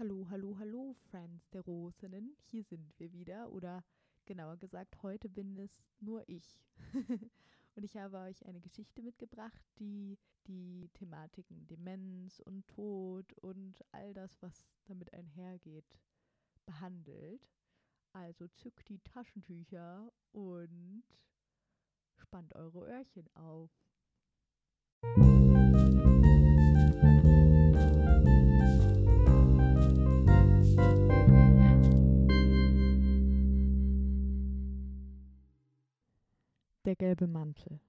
Hallo, hallo, hallo, Friends der Rosinnen. Hier sind wir wieder. Oder genauer gesagt, heute bin es nur ich. und ich habe euch eine Geschichte mitgebracht, die die Thematiken Demenz und Tod und all das, was damit einhergeht, behandelt. Also zückt die Taschentücher und spannt eure Öhrchen auf. Der gelbe Mantel.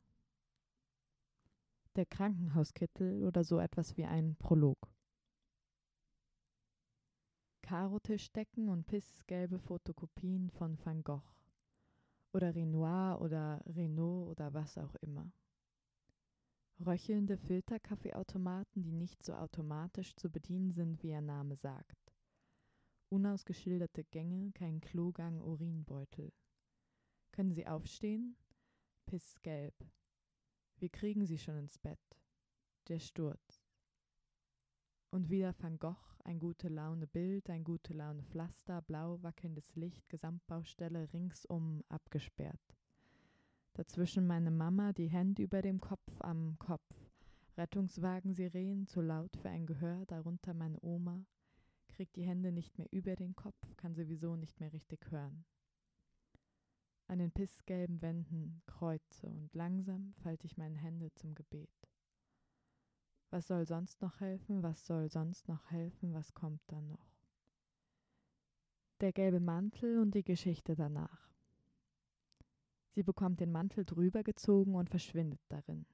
Der Krankenhauskittel oder so etwas wie ein Prolog. Karotischdecken und pissgelbe Fotokopien von Van Gogh oder Renoir oder Renault oder was auch immer. Röchelnde Filterkaffeeautomaten, die nicht so automatisch zu bedienen sind, wie ihr Name sagt. Unausgeschilderte Gänge, kein Klogang, Urinbeutel. Können Sie aufstehen? Pissgelb. Wir kriegen sie schon ins Bett. Der Sturz. Und wieder Van Gogh, ein gute Laune Bild, ein gute Laune Pflaster, blau wackelndes Licht, Gesamtbaustelle ringsum abgesperrt. Dazwischen meine Mama, die Hände über dem Kopf am Kopf. Rettungswagen Sirenen, zu laut für ein Gehör, darunter meine Oma, kriegt die Hände nicht mehr über den Kopf, kann sowieso nicht mehr richtig hören an den pissgelben Wänden kreuze und langsam falte ich meine Hände zum Gebet. Was soll sonst noch helfen? Was soll sonst noch helfen? Was kommt dann noch? Der gelbe Mantel und die Geschichte danach. Sie bekommt den Mantel drüber gezogen und verschwindet darin.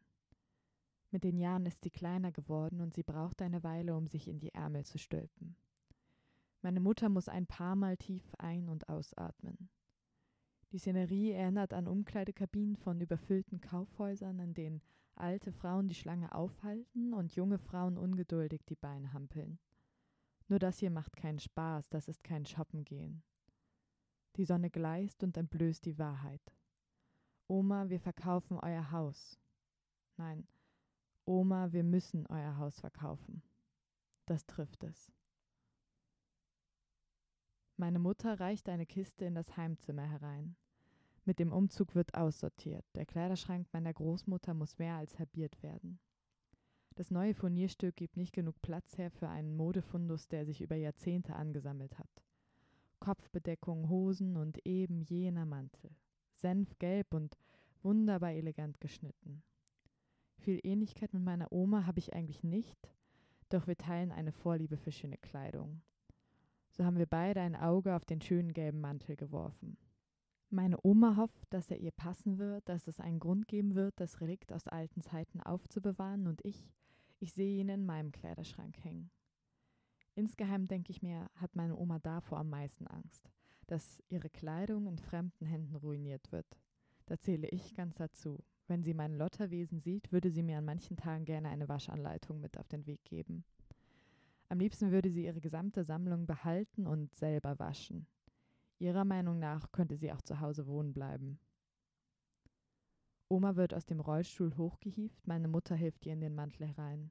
Mit den Jahren ist sie kleiner geworden und sie braucht eine Weile, um sich in die Ärmel zu stülpen. Meine Mutter muss ein paar Mal tief ein- und ausatmen. Die Szenerie erinnert an Umkleidekabinen von überfüllten Kaufhäusern, in denen alte Frauen die Schlange aufhalten und junge Frauen ungeduldig die Beine hampeln. Nur das hier macht keinen Spaß, das ist kein Shoppengehen. Die Sonne gleist und entblößt die Wahrheit. Oma, wir verkaufen euer Haus. Nein, Oma, wir müssen euer Haus verkaufen. Das trifft es. Meine Mutter reicht eine Kiste in das Heimzimmer herein. Mit dem Umzug wird aussortiert. Der Kleiderschrank meiner Großmutter muss mehr als halbiert werden. Das neue Furnierstück gibt nicht genug Platz her für einen Modefundus, der sich über Jahrzehnte angesammelt hat. Kopfbedeckung, Hosen und eben jener Mantel. Senfgelb und wunderbar elegant geschnitten. Viel Ähnlichkeit mit meiner Oma habe ich eigentlich nicht, doch wir teilen eine Vorliebe für schöne Kleidung. So haben wir beide ein Auge auf den schönen gelben Mantel geworfen. Meine Oma hofft, dass er ihr passen wird, dass es einen Grund geben wird, das Relikt aus alten Zeiten aufzubewahren und ich, ich sehe ihn in meinem Kleiderschrank hängen. Insgeheim denke ich mir, hat meine Oma davor am meisten Angst, dass ihre Kleidung in fremden Händen ruiniert wird. Da zähle ich ganz dazu. Wenn sie mein Lotterwesen sieht, würde sie mir an manchen Tagen gerne eine Waschanleitung mit auf den Weg geben. Am liebsten würde sie ihre gesamte Sammlung behalten und selber waschen. Ihrer Meinung nach könnte sie auch zu Hause wohnen bleiben. Oma wird aus dem Rollstuhl hochgehieft, meine Mutter hilft ihr in den Mantel herein.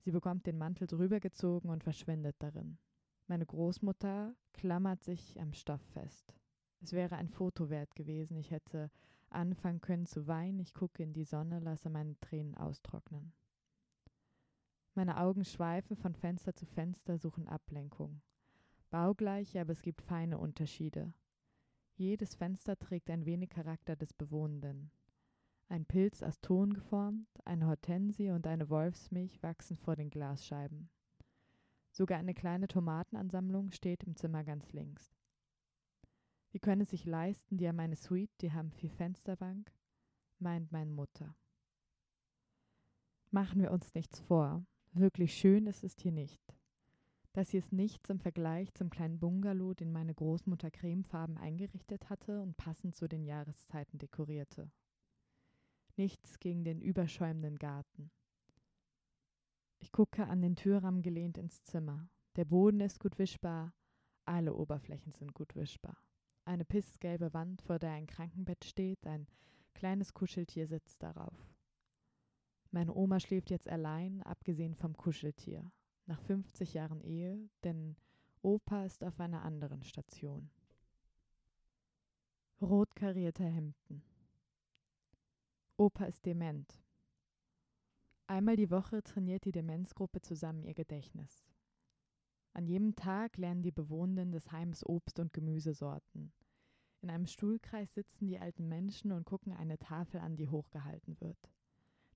Sie bekommt den Mantel drüber gezogen und verschwindet darin. Meine Großmutter klammert sich am Stoff fest. Es wäre ein Foto wert gewesen, ich hätte anfangen können zu weinen, ich gucke in die Sonne, lasse meine Tränen austrocknen. Meine Augen schweifen von Fenster zu Fenster, suchen Ablenkung baugleich, aber es gibt feine Unterschiede. Jedes Fenster trägt ein wenig Charakter des Bewohnenden. Ein Pilz aus Ton geformt, eine Hortensie und eine Wolfsmilch wachsen vor den Glasscheiben. Sogar eine kleine Tomatenansammlung steht im Zimmer ganz links. Die können es sich leisten, die haben eine Suite, die haben vier Fensterbank, meint meine Mutter. Machen wir uns nichts vor, wirklich schön ist es hier nicht. Das hier ist nichts im Vergleich zum kleinen Bungalow, den meine Großmutter cremefarben eingerichtet hatte und passend zu den Jahreszeiten dekorierte. Nichts gegen den überschäumenden Garten. Ich gucke an den Türrahmen gelehnt ins Zimmer. Der Boden ist gut wischbar, alle Oberflächen sind gut wischbar. Eine pissgelbe Wand, vor der ein Krankenbett steht, ein kleines Kuscheltier sitzt darauf. Meine Oma schläft jetzt allein, abgesehen vom Kuscheltier nach 50 Jahren Ehe, denn Opa ist auf einer anderen Station. Rot karierte Hemden. Opa ist dement. Einmal die Woche trainiert die Demenzgruppe zusammen ihr Gedächtnis. An jedem Tag lernen die Bewohnenden des Heims Obst- und Gemüsesorten. In einem Stuhlkreis sitzen die alten Menschen und gucken eine Tafel an, die hochgehalten wird.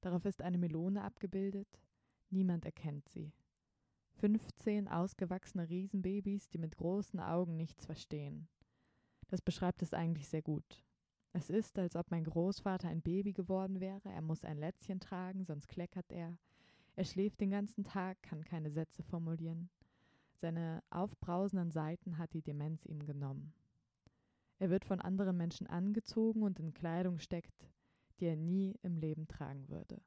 Darauf ist eine Melone abgebildet. Niemand erkennt sie. 15 ausgewachsene Riesenbabys, die mit großen Augen nichts verstehen. Das beschreibt es eigentlich sehr gut. Es ist, als ob mein Großvater ein Baby geworden wäre, er muss ein Lätzchen tragen, sonst kleckert er. Er schläft den ganzen Tag, kann keine Sätze formulieren. Seine aufbrausenden Seiten hat die Demenz ihm genommen. Er wird von anderen Menschen angezogen und in Kleidung steckt, die er nie im Leben tragen würde.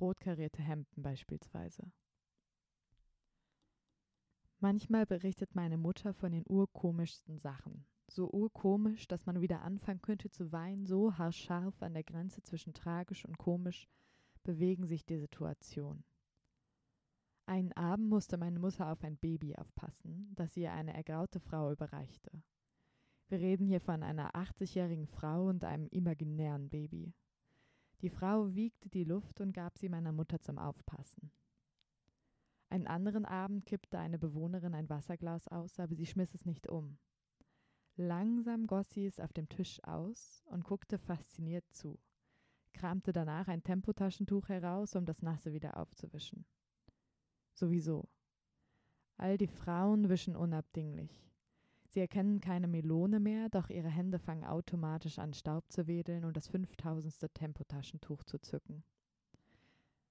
Rotkarierte Hemden beispielsweise. Manchmal berichtet meine Mutter von den urkomischsten Sachen. So urkomisch, dass man wieder anfangen könnte zu weinen, so haarscharf an der Grenze zwischen tragisch und komisch bewegen sich die Situationen. Einen Abend musste meine Mutter auf ein Baby aufpassen, das ihr eine ergraute Frau überreichte. Wir reden hier von einer 80-jährigen Frau und einem imaginären Baby. Die Frau wiegte die Luft und gab sie meiner Mutter zum Aufpassen. Einen anderen Abend kippte eine Bewohnerin ein Wasserglas aus, aber sie schmiss es nicht um. Langsam goss sie es auf dem Tisch aus und guckte fasziniert zu, kramte danach ein Tempotaschentuch heraus, um das Nasse wieder aufzuwischen. Sowieso. All die Frauen wischen unabdinglich. Sie erkennen keine Melone mehr, doch ihre Hände fangen automatisch an, Staub zu wedeln und das fünftausendste Tempotaschentuch zu zücken.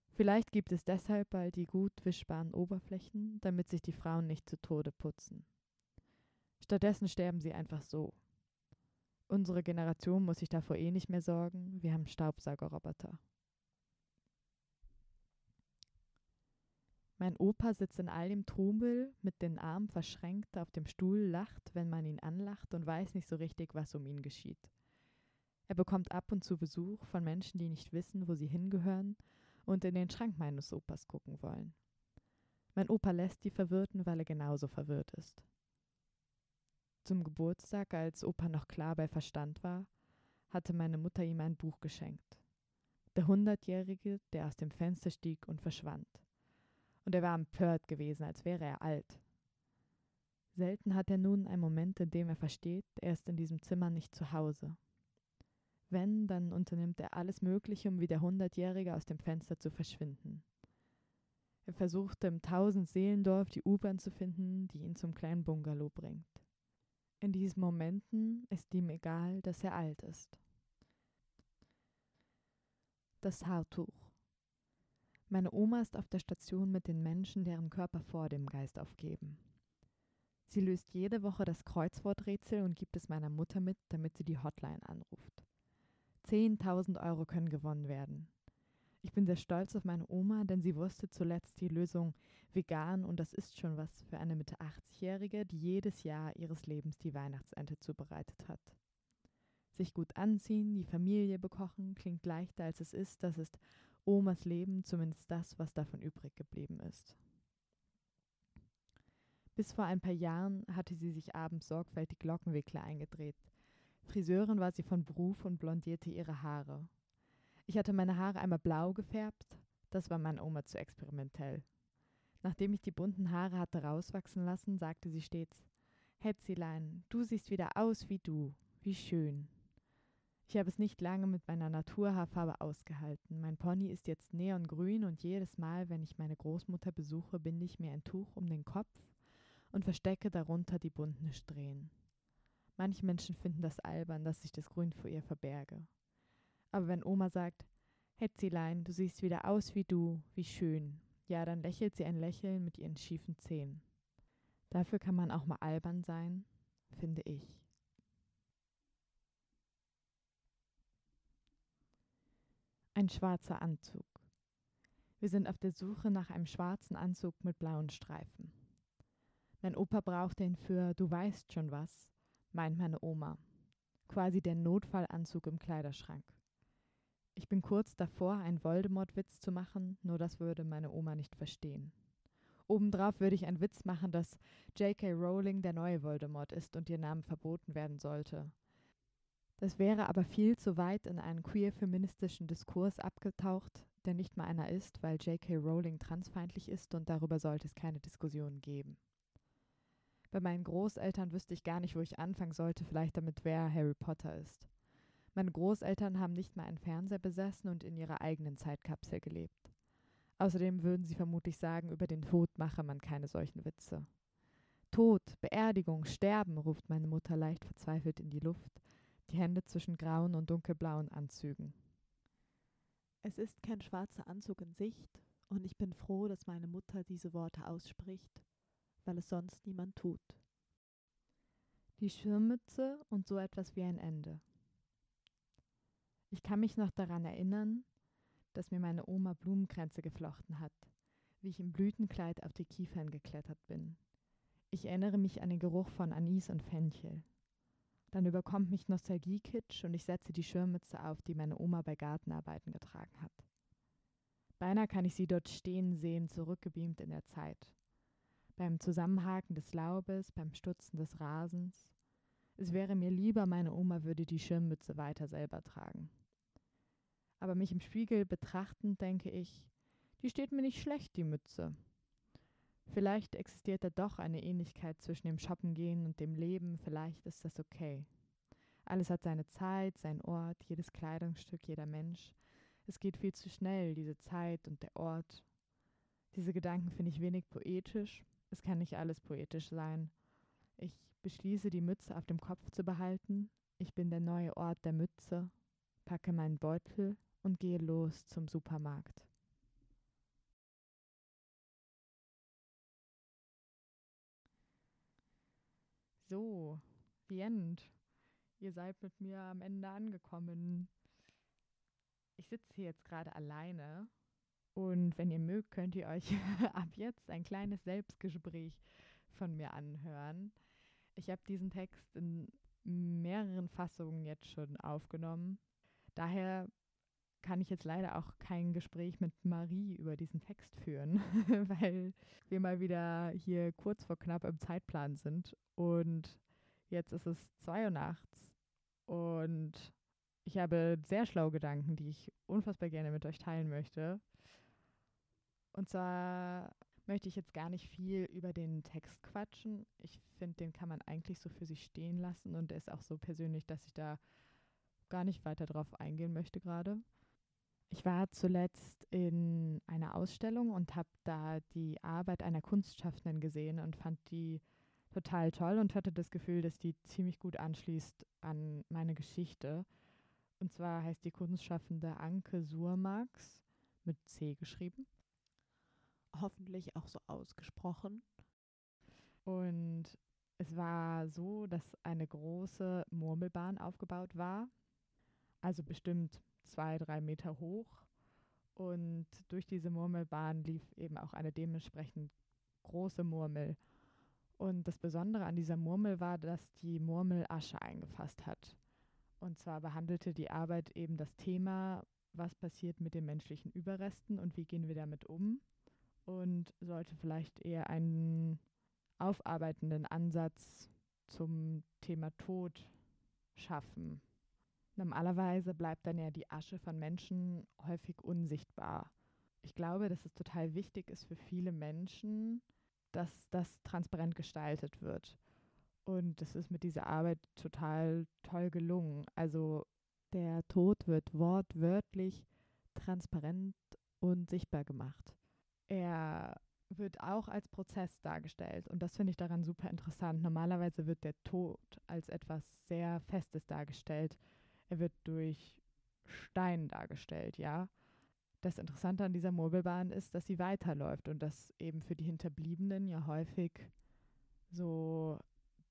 Vielleicht gibt es deshalb bald die gut wischbaren Oberflächen, damit sich die Frauen nicht zu Tode putzen. Stattdessen sterben sie einfach so. Unsere Generation muss sich davor eh nicht mehr sorgen, wir haben Staubsaugerroboter. Mein Opa sitzt in all dem Trubel mit den Armen verschränkt auf dem Stuhl, lacht, wenn man ihn anlacht und weiß nicht so richtig, was um ihn geschieht. Er bekommt ab und zu Besuch von Menschen, die nicht wissen, wo sie hingehören und in den Schrank meines Opas gucken wollen. Mein Opa lässt die Verwirrten, weil er genauso verwirrt ist. Zum Geburtstag, als Opa noch klar bei Verstand war, hatte meine Mutter ihm ein Buch geschenkt. Der Hundertjährige, der aus dem Fenster stieg und verschwand. Und er war empört gewesen, als wäre er alt. Selten hat er nun einen Moment, in dem er versteht, er ist in diesem Zimmer nicht zu Hause. Wenn, dann unternimmt er alles Mögliche, um wie der Hundertjährige aus dem Fenster zu verschwinden. Er versuchte im Tausend-Seelendorf die U-Bahn zu finden, die ihn zum kleinen Bungalow bringt. In diesen Momenten ist ihm egal, dass er alt ist. Das Haartuch. Meine Oma ist auf der Station mit den Menschen, deren Körper vor dem Geist aufgeben. Sie löst jede Woche das Kreuzworträtsel und gibt es meiner Mutter mit, damit sie die Hotline anruft. 10.000 Euro können gewonnen werden. Ich bin sehr stolz auf meine Oma, denn sie wusste zuletzt die Lösung vegan und das ist schon was für eine Mitte 80-Jährige, die jedes Jahr ihres Lebens die Weihnachtsente zubereitet hat. Sich gut anziehen, die Familie bekochen, klingt leichter als es ist, das ist Omas Leben, zumindest das, was davon übrig geblieben ist. Bis vor ein paar Jahren hatte sie sich abends sorgfältig Glockenwickler eingedreht, Friseurin war sie von Beruf und blondierte ihre Haare. Ich hatte meine Haare einmal blau gefärbt, das war meiner Oma zu experimentell. Nachdem ich die bunten Haare hatte rauswachsen lassen, sagte sie stets Hetzilein, du siehst wieder aus wie du, wie schön. Ich habe es nicht lange mit meiner Naturhaarfarbe ausgehalten. Mein Pony ist jetzt neongrün und jedes Mal, wenn ich meine Großmutter besuche, binde ich mir ein Tuch um den Kopf und verstecke darunter die bunten Strähnen. Manche Menschen finden das albern, dass ich das Grün vor ihr verberge. Aber wenn Oma sagt, Hetzilein, du siehst wieder aus wie du, wie schön, ja, dann lächelt sie ein Lächeln mit ihren schiefen Zähnen. Dafür kann man auch mal albern sein, finde ich. Ein schwarzer Anzug. Wir sind auf der Suche nach einem schwarzen Anzug mit blauen Streifen. Mein Opa brauchte ihn für Du weißt schon was, meint meine Oma. Quasi der Notfallanzug im Kleiderschrank. Ich bin kurz davor, einen Voldemort-Witz zu machen, nur das würde meine Oma nicht verstehen. Obendrauf würde ich einen Witz machen, dass J.K. Rowling der neue Voldemort ist und ihr Name verboten werden sollte. Das wäre aber viel zu weit in einen queer-feministischen Diskurs abgetaucht, der nicht mal einer ist, weil J.K. Rowling transfeindlich ist und darüber sollte es keine Diskussion geben. Bei meinen Großeltern wüsste ich gar nicht, wo ich anfangen sollte, vielleicht damit, wer Harry Potter ist. Meine Großeltern haben nicht mal einen Fernseher besessen und in ihrer eigenen Zeitkapsel gelebt. Außerdem würden sie vermutlich sagen, über den Tod mache man keine solchen Witze. Tod, Beerdigung, Sterben, ruft meine Mutter leicht verzweifelt in die Luft, die Hände zwischen grauen und dunkelblauen Anzügen. Es ist kein schwarzer Anzug in Sicht, und ich bin froh, dass meine Mutter diese Worte ausspricht, weil es sonst niemand tut. Die Schirmmütze und so etwas wie ein Ende. Ich kann mich noch daran erinnern, dass mir meine Oma Blumenkränze geflochten hat, wie ich im Blütenkleid auf die Kiefern geklettert bin. Ich erinnere mich an den Geruch von Anis und Fenchel. Dann überkommt mich Nostalgiekitsch und ich setze die Schirmmütze auf, die meine Oma bei Gartenarbeiten getragen hat. Beinahe kann ich sie dort stehen sehen, zurückgebeamt in der Zeit. Beim Zusammenhaken des Laubes, beim Stutzen des Rasens. Es wäre mir lieber, meine Oma würde die Schirmmütze weiter selber tragen aber mich im Spiegel betrachtend denke ich, die steht mir nicht schlecht, die Mütze. Vielleicht existiert da doch eine Ähnlichkeit zwischen dem Shoppengehen und dem Leben, vielleicht ist das okay. Alles hat seine Zeit, seinen Ort, jedes Kleidungsstück, jeder Mensch. Es geht viel zu schnell, diese Zeit und der Ort. Diese Gedanken finde ich wenig poetisch. Es kann nicht alles poetisch sein. Ich beschließe, die Mütze auf dem Kopf zu behalten. Ich bin der neue Ort der Mütze, packe meinen Beutel, und gehe los zum Supermarkt. So, the end. Ihr seid mit mir am Ende angekommen. Ich sitze hier jetzt gerade alleine und wenn ihr mögt, könnt ihr euch ab jetzt ein kleines Selbstgespräch von mir anhören. Ich habe diesen Text in mehreren Fassungen jetzt schon aufgenommen. Daher kann ich jetzt leider auch kein Gespräch mit Marie über diesen Text führen, weil wir mal wieder hier kurz vor knapp im Zeitplan sind. Und jetzt ist es zwei Uhr nachts und ich habe sehr schlaue Gedanken, die ich unfassbar gerne mit euch teilen möchte. Und zwar möchte ich jetzt gar nicht viel über den Text quatschen. Ich finde, den kann man eigentlich so für sich stehen lassen und er ist auch so persönlich, dass ich da gar nicht weiter drauf eingehen möchte gerade. Ich war zuletzt in einer Ausstellung und habe da die Arbeit einer Kunstschaffenden gesehen und fand die total toll und hatte das Gefühl, dass die ziemlich gut anschließt an meine Geschichte. Und zwar heißt die Kunstschaffende Anke Surmax mit C geschrieben. Hoffentlich auch so ausgesprochen. Und es war so, dass eine große Murmelbahn aufgebaut war. Also bestimmt zwei, drei Meter hoch. Und durch diese Murmelbahn lief eben auch eine dementsprechend große Murmel. Und das Besondere an dieser Murmel war, dass die Murmel Asche eingefasst hat. Und zwar behandelte die Arbeit eben das Thema, was passiert mit den menschlichen Überresten und wie gehen wir damit um. Und sollte vielleicht eher einen aufarbeitenden Ansatz zum Thema Tod schaffen. Normalerweise bleibt dann ja die Asche von Menschen häufig unsichtbar. Ich glaube, dass es total wichtig ist für viele Menschen, dass das transparent gestaltet wird. Und das ist mit dieser Arbeit total toll gelungen. Also der Tod wird wortwörtlich transparent und sichtbar gemacht. Er wird auch als Prozess dargestellt und das finde ich daran super interessant. Normalerweise wird der Tod als etwas sehr Festes dargestellt er wird durch Stein dargestellt, ja. Das Interessante an dieser Mobilbahn ist, dass sie weiterläuft und dass eben für die Hinterbliebenen ja häufig so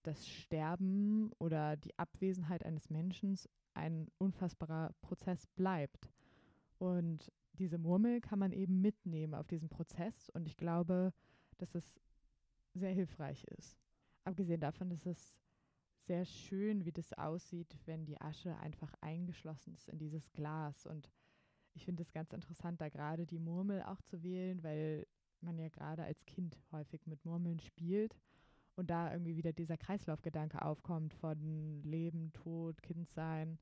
das Sterben oder die Abwesenheit eines Menschen ein unfassbarer Prozess bleibt. Und diese Murmel kann man eben mitnehmen auf diesen Prozess und ich glaube, dass es sehr hilfreich ist. Abgesehen davon ist es sehr schön, wie das aussieht, wenn die Asche einfach eingeschlossen ist in dieses Glas. Und ich finde es ganz interessant, da gerade die Murmel auch zu wählen, weil man ja gerade als Kind häufig mit Murmeln spielt und da irgendwie wieder dieser Kreislaufgedanke aufkommt von Leben, Tod, Kindsein,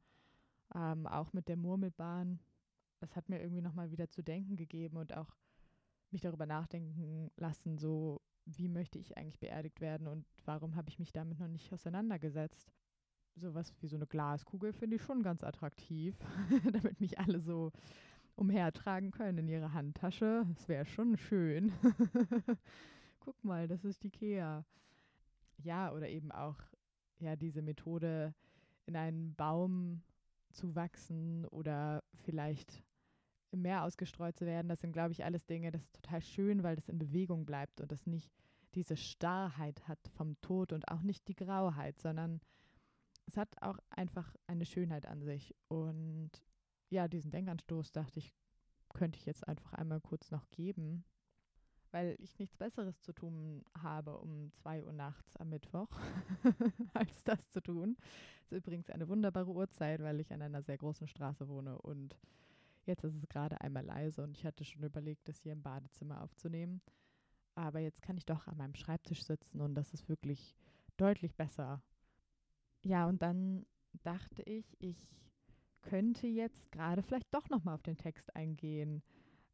ähm, auch mit der Murmelbahn. Das hat mir irgendwie nochmal wieder zu denken gegeben und auch mich darüber nachdenken lassen, so wie möchte ich eigentlich beerdigt werden und warum habe ich mich damit noch nicht auseinandergesetzt. Sowas wie so eine Glaskugel finde ich schon ganz attraktiv, damit mich alle so umhertragen können in ihre Handtasche. Das wäre schon schön. Guck mal, das ist die Kea. Ja, oder eben auch ja diese Methode, in einen Baum zu wachsen oder vielleicht im Meer ausgestreut zu werden. Das sind, glaube ich, alles Dinge, das ist total schön, weil das in Bewegung bleibt und das nicht diese Starrheit hat vom Tod und auch nicht die Grauheit, sondern es hat auch einfach eine Schönheit an sich. Und ja, diesen Denkanstoß dachte ich, könnte ich jetzt einfach einmal kurz noch geben, weil ich nichts Besseres zu tun habe um zwei Uhr nachts am Mittwoch, als das zu tun. Das ist übrigens eine wunderbare Uhrzeit, weil ich an einer sehr großen Straße wohne und jetzt ist es gerade einmal leise und ich hatte schon überlegt, das hier im Badezimmer aufzunehmen. Aber jetzt kann ich doch an meinem Schreibtisch sitzen und das ist wirklich deutlich besser. Ja, und dann dachte ich, ich könnte jetzt gerade vielleicht doch nochmal auf den Text eingehen.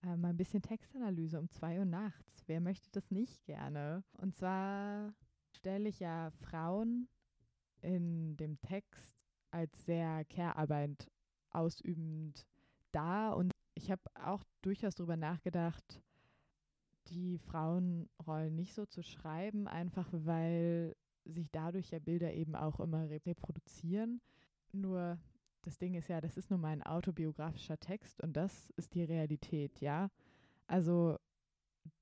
Äh, mal ein bisschen Textanalyse um zwei Uhr nachts. Wer möchte das nicht gerne? Und zwar stelle ich ja Frauen in dem Text als sehr Care-Arbeit ausübend dar. Und ich habe auch durchaus darüber nachgedacht, die Frauenrollen nicht so zu schreiben, einfach weil sich dadurch ja Bilder eben auch immer reproduzieren. Nur das Ding ist ja, das ist nur mein autobiografischer Text und das ist die Realität, ja. Also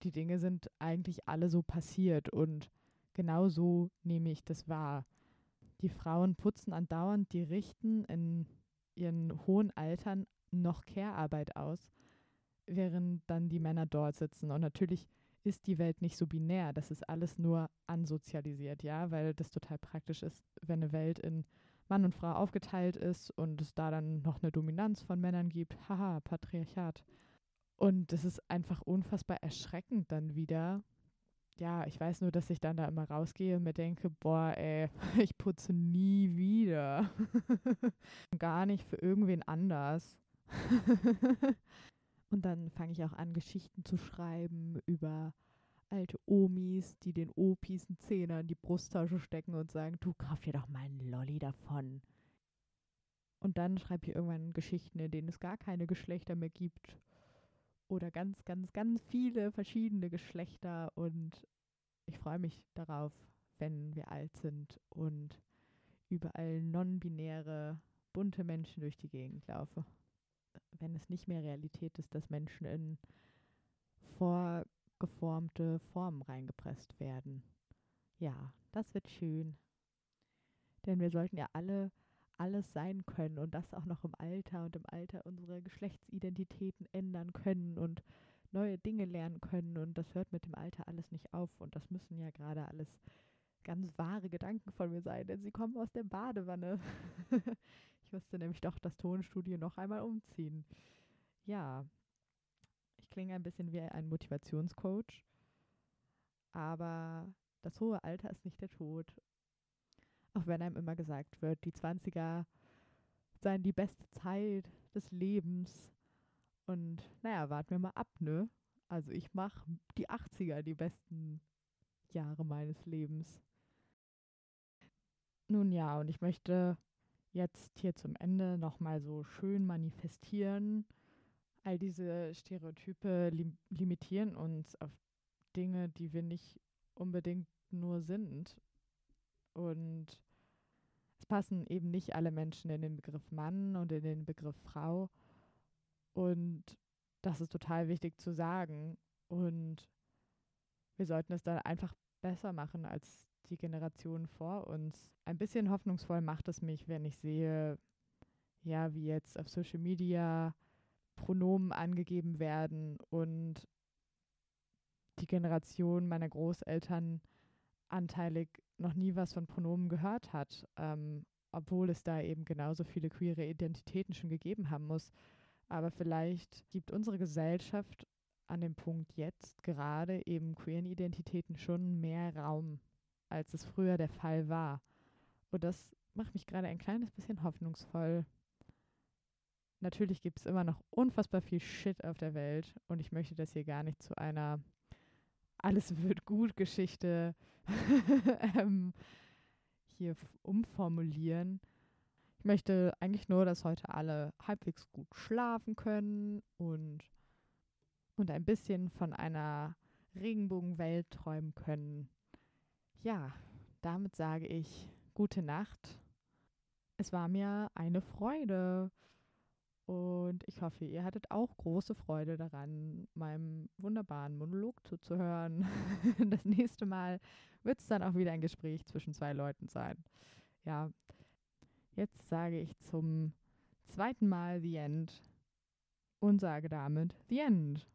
die Dinge sind eigentlich alle so passiert und genau so nehme ich das wahr. Die Frauen putzen andauernd, die richten in ihren hohen Altern noch Care-Arbeit aus, während dann die Männer dort sitzen. Und natürlich ist die Welt nicht so binär, das ist alles nur ansozialisiert, ja, weil das total praktisch ist, wenn eine Welt in Mann und Frau aufgeteilt ist und es da dann noch eine Dominanz von Männern gibt. Haha, Patriarchat. Und das ist einfach unfassbar erschreckend dann wieder. Ja, ich weiß nur, dass ich dann da immer rausgehe und mir denke, boah, ey, ich putze nie wieder. Gar nicht für irgendwen anders. und dann fange ich auch an, Geschichten zu schreiben über alte Omis, die den Opis einen Zehner in die Brusttasche stecken und sagen, du kauf dir doch mal einen Lolli davon. Und dann schreibe ich irgendwann Geschichten, in denen es gar keine Geschlechter mehr gibt. Oder ganz, ganz, ganz viele verschiedene Geschlechter. Und ich freue mich darauf, wenn wir alt sind und überall non-binäre, bunte Menschen durch die Gegend laufen. Wenn es nicht mehr Realität ist, dass Menschen in vor geformte Formen reingepresst werden. Ja, das wird schön. Denn wir sollten ja alle alles sein können und das auch noch im Alter und im Alter unsere Geschlechtsidentitäten ändern können und neue Dinge lernen können und das hört mit dem Alter alles nicht auf und das müssen ja gerade alles ganz wahre Gedanken von mir sein, denn sie kommen aus der Badewanne. ich musste nämlich doch das Tonstudio noch einmal umziehen. Ja, ich klinge ein bisschen wie ein Motivationscoach, aber das hohe Alter ist nicht der Tod. Auch wenn einem immer gesagt wird, die 20er seien die beste Zeit des Lebens. Und naja, warten wir mal ab, ne? Also ich mache die 80er die besten Jahre meines Lebens. Nun ja, und ich möchte jetzt hier zum Ende nochmal so schön manifestieren, all diese Stereotype lim limitieren uns auf Dinge, die wir nicht unbedingt nur sind. Und es passen eben nicht alle Menschen in den Begriff Mann und in den Begriff Frau. Und das ist total wichtig zu sagen. Und wir sollten es dann einfach besser machen als die Generation vor uns. Ein bisschen hoffnungsvoll macht es mich, wenn ich sehe, ja, wie jetzt auf Social Media Pronomen angegeben werden und die Generation meiner Großeltern anteilig noch nie was von Pronomen gehört hat, ähm, obwohl es da eben genauso viele queere Identitäten schon gegeben haben muss. Aber vielleicht gibt unsere Gesellschaft an dem Punkt jetzt gerade eben queeren Identitäten schon mehr Raum, als es früher der Fall war. Und das macht mich gerade ein kleines bisschen hoffnungsvoll. Natürlich gibt es immer noch unfassbar viel Shit auf der Welt und ich möchte das hier gar nicht zu einer alles wird gut Geschichte ähm, hier umformulieren. Ich möchte eigentlich nur, dass heute alle halbwegs gut schlafen können und, und ein bisschen von einer Regenbogenwelt träumen können. Ja, damit sage ich gute Nacht. Es war mir eine Freude. Und ich hoffe, ihr hattet auch große Freude daran, meinem wunderbaren Monolog zuzuhören. Das nächste Mal wird es dann auch wieder ein Gespräch zwischen zwei Leuten sein. Ja, jetzt sage ich zum zweiten Mal The End und sage damit The End.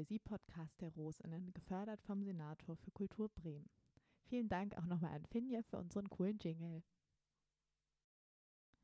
Poesie-Podcast der Rosinnen, gefördert vom Senator für Kultur Bremen. Vielen Dank auch nochmal an Finja für unseren coolen Jingle.